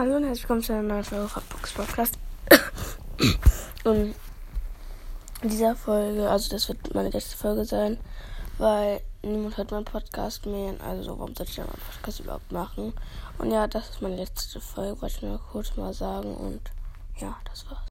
Hallo und herzlich willkommen zu einer neuen Folge von Box Podcast. und in dieser Folge, also das wird meine letzte Folge sein, weil niemand hört meinen Podcast mehr. Also warum sollte ich dann meinen Podcast überhaupt machen? Und ja, das ist meine letzte Folge, wollte ich nur kurz mal sagen. Und ja, das war's.